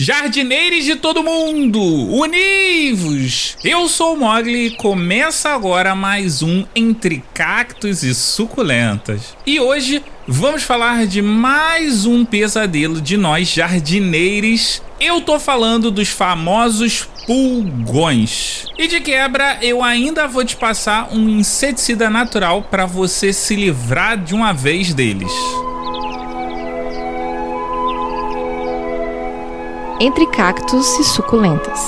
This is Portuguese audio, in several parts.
Jardineiros de todo mundo, univos! Eu sou o Mogli e começa agora mais um Entre Cactos e Suculentas. E hoje vamos falar de mais um pesadelo de nós jardineiros. Eu tô falando dos famosos pulgões. E de quebra, eu ainda vou te passar um inseticida natural para você se livrar de uma vez deles. Entre cactos e suculentas.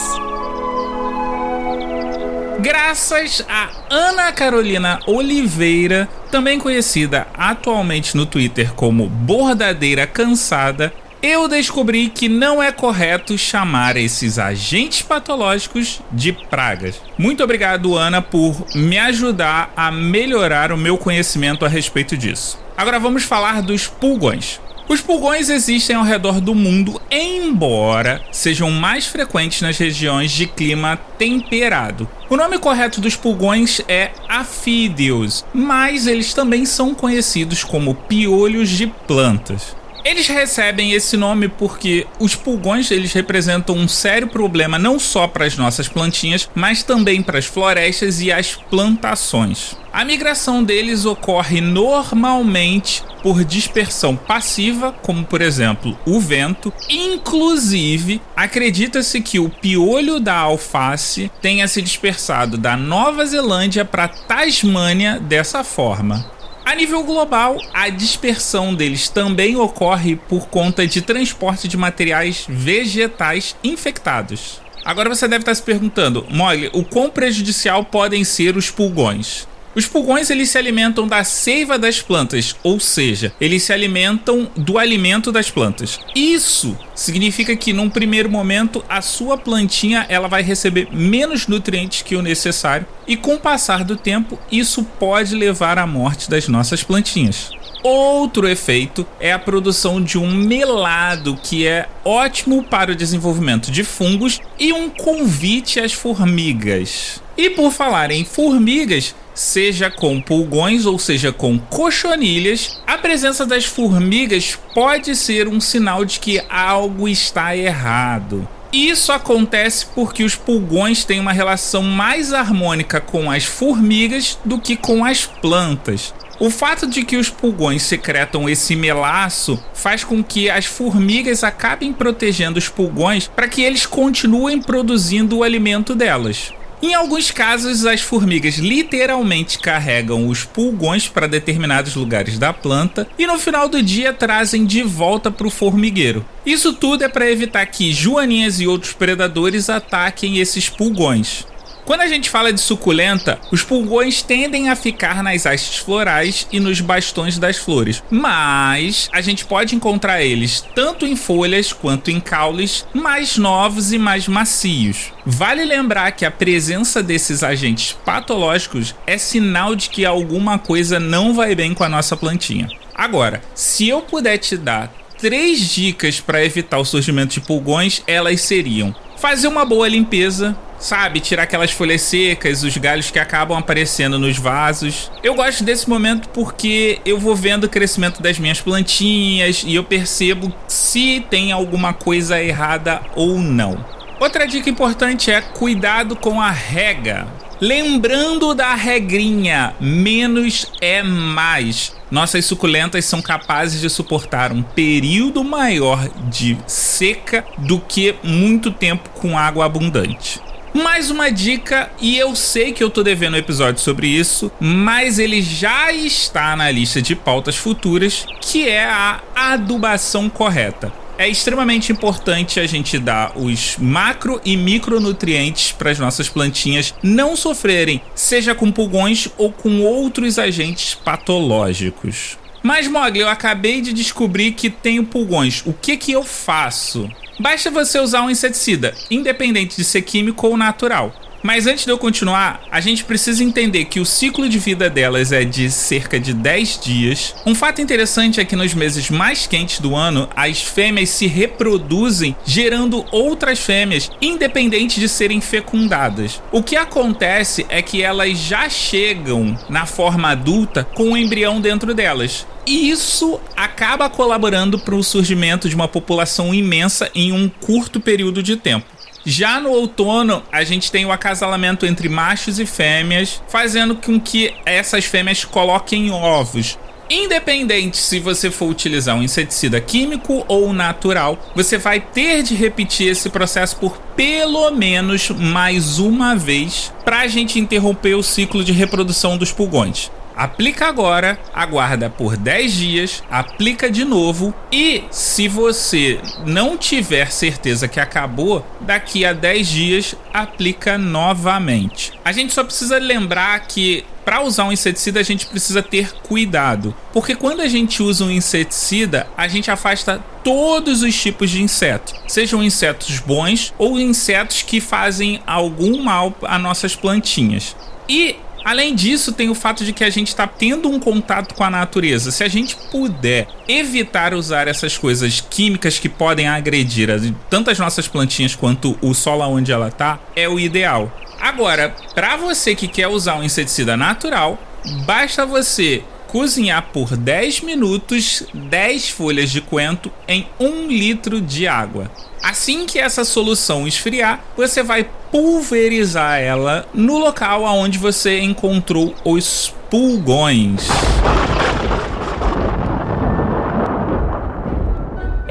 Graças a Ana Carolina Oliveira, também conhecida atualmente no Twitter como Bordadeira Cansada, eu descobri que não é correto chamar esses agentes patológicos de pragas. Muito obrigado, Ana, por me ajudar a melhorar o meu conhecimento a respeito disso. Agora vamos falar dos pulgões. Os pulgões existem ao redor do mundo, embora sejam mais frequentes nas regiões de clima temperado. O nome correto dos pulgões é afídeos, mas eles também são conhecidos como piolhos de plantas. Eles recebem esse nome porque os pulgões eles representam um sério problema não só para as nossas plantinhas, mas também para as florestas e as plantações. A migração deles ocorre normalmente por dispersão passiva, como por exemplo o vento. Inclusive, acredita-se que o piolho da alface tenha se dispersado da Nova Zelândia para Tasmânia dessa forma. A nível global, a dispersão deles também ocorre por conta de transporte de materiais vegetais infectados. Agora você deve estar se perguntando, Molly, o quão prejudicial podem ser os pulgões? Os pulgões eles se alimentam da seiva das plantas, ou seja, eles se alimentam do alimento das plantas. Isso significa que num primeiro momento a sua plantinha ela vai receber menos nutrientes que o necessário e com o passar do tempo isso pode levar à morte das nossas plantinhas. Outro efeito é a produção de um melado que é ótimo para o desenvolvimento de fungos e um convite às formigas. E por falar em formigas, seja com pulgões ou seja com cochonilhas, a presença das formigas pode ser um sinal de que algo está errado. Isso acontece porque os pulgões têm uma relação mais harmônica com as formigas do que com as plantas. O fato de que os pulgões secretam esse melaço faz com que as formigas acabem protegendo os pulgões para que eles continuem produzindo o alimento delas. Em alguns casos, as formigas literalmente carregam os pulgões para determinados lugares da planta e no final do dia trazem de volta para o formigueiro. Isso tudo é para evitar que joaninhas e outros predadores ataquem esses pulgões. Quando a gente fala de suculenta, os pulgões tendem a ficar nas hastes florais e nos bastões das flores, mas a gente pode encontrar eles tanto em folhas quanto em caules mais novos e mais macios. Vale lembrar que a presença desses agentes patológicos é sinal de que alguma coisa não vai bem com a nossa plantinha. Agora, se eu puder te dar três dicas para evitar o surgimento de pulgões, elas seriam: fazer uma boa limpeza, sabe? Tirar aquelas folhas secas, os galhos que acabam aparecendo nos vasos. Eu gosto desse momento porque eu vou vendo o crescimento das minhas plantinhas e eu percebo se tem alguma coisa errada ou não. Outra dica importante é cuidado com a rega. Lembrando da regrinha, menos é mais. Nossas suculentas são capazes de suportar um período maior de seca do que muito tempo com água abundante. Mais uma dica, e eu sei que eu tô devendo um episódio sobre isso, mas ele já está na lista de pautas futuras, que é a adubação correta. É extremamente importante a gente dar os macro e micronutrientes para as nossas plantinhas não sofrerem, seja com pulgões ou com outros agentes patológicos. Mas Mogli, eu acabei de descobrir que tenho pulgões. O que que eu faço? Basta você usar um inseticida, independente de ser químico ou natural. Mas antes de eu continuar, a gente precisa entender que o ciclo de vida delas é de cerca de 10 dias. Um fato interessante é que nos meses mais quentes do ano, as fêmeas se reproduzem gerando outras fêmeas, independente de serem fecundadas. O que acontece é que elas já chegam na forma adulta com o embrião dentro delas. E isso acaba colaborando para o surgimento de uma população imensa em um curto período de tempo. Já no outono, a gente tem o acasalamento entre machos e fêmeas, fazendo com que essas fêmeas coloquem ovos. Independente se você for utilizar um inseticida químico ou natural, você vai ter de repetir esse processo por pelo menos mais uma vez para a gente interromper o ciclo de reprodução dos pulgões. Aplica agora, aguarda por 10 dias, aplica de novo e se você não tiver certeza que acabou, daqui a 10 dias aplica novamente. A gente só precisa lembrar que para usar um inseticida a gente precisa ter cuidado, porque quando a gente usa um inseticida, a gente afasta todos os tipos de insetos, sejam insetos bons ou insetos que fazem algum mal a nossas plantinhas. E Além disso, tem o fato de que a gente está tendo um contato com a natureza. Se a gente puder evitar usar essas coisas químicas que podem agredir tanto as nossas plantinhas quanto o solo onde ela está, é o ideal. Agora, para você que quer usar um inseticida natural, basta você cozinhar por 10 minutos 10 folhas de coentro em 1 litro de água. Assim que essa solução esfriar, você vai pulverizar ela no local aonde você encontrou os pulgões.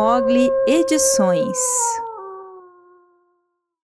Mogli Edições.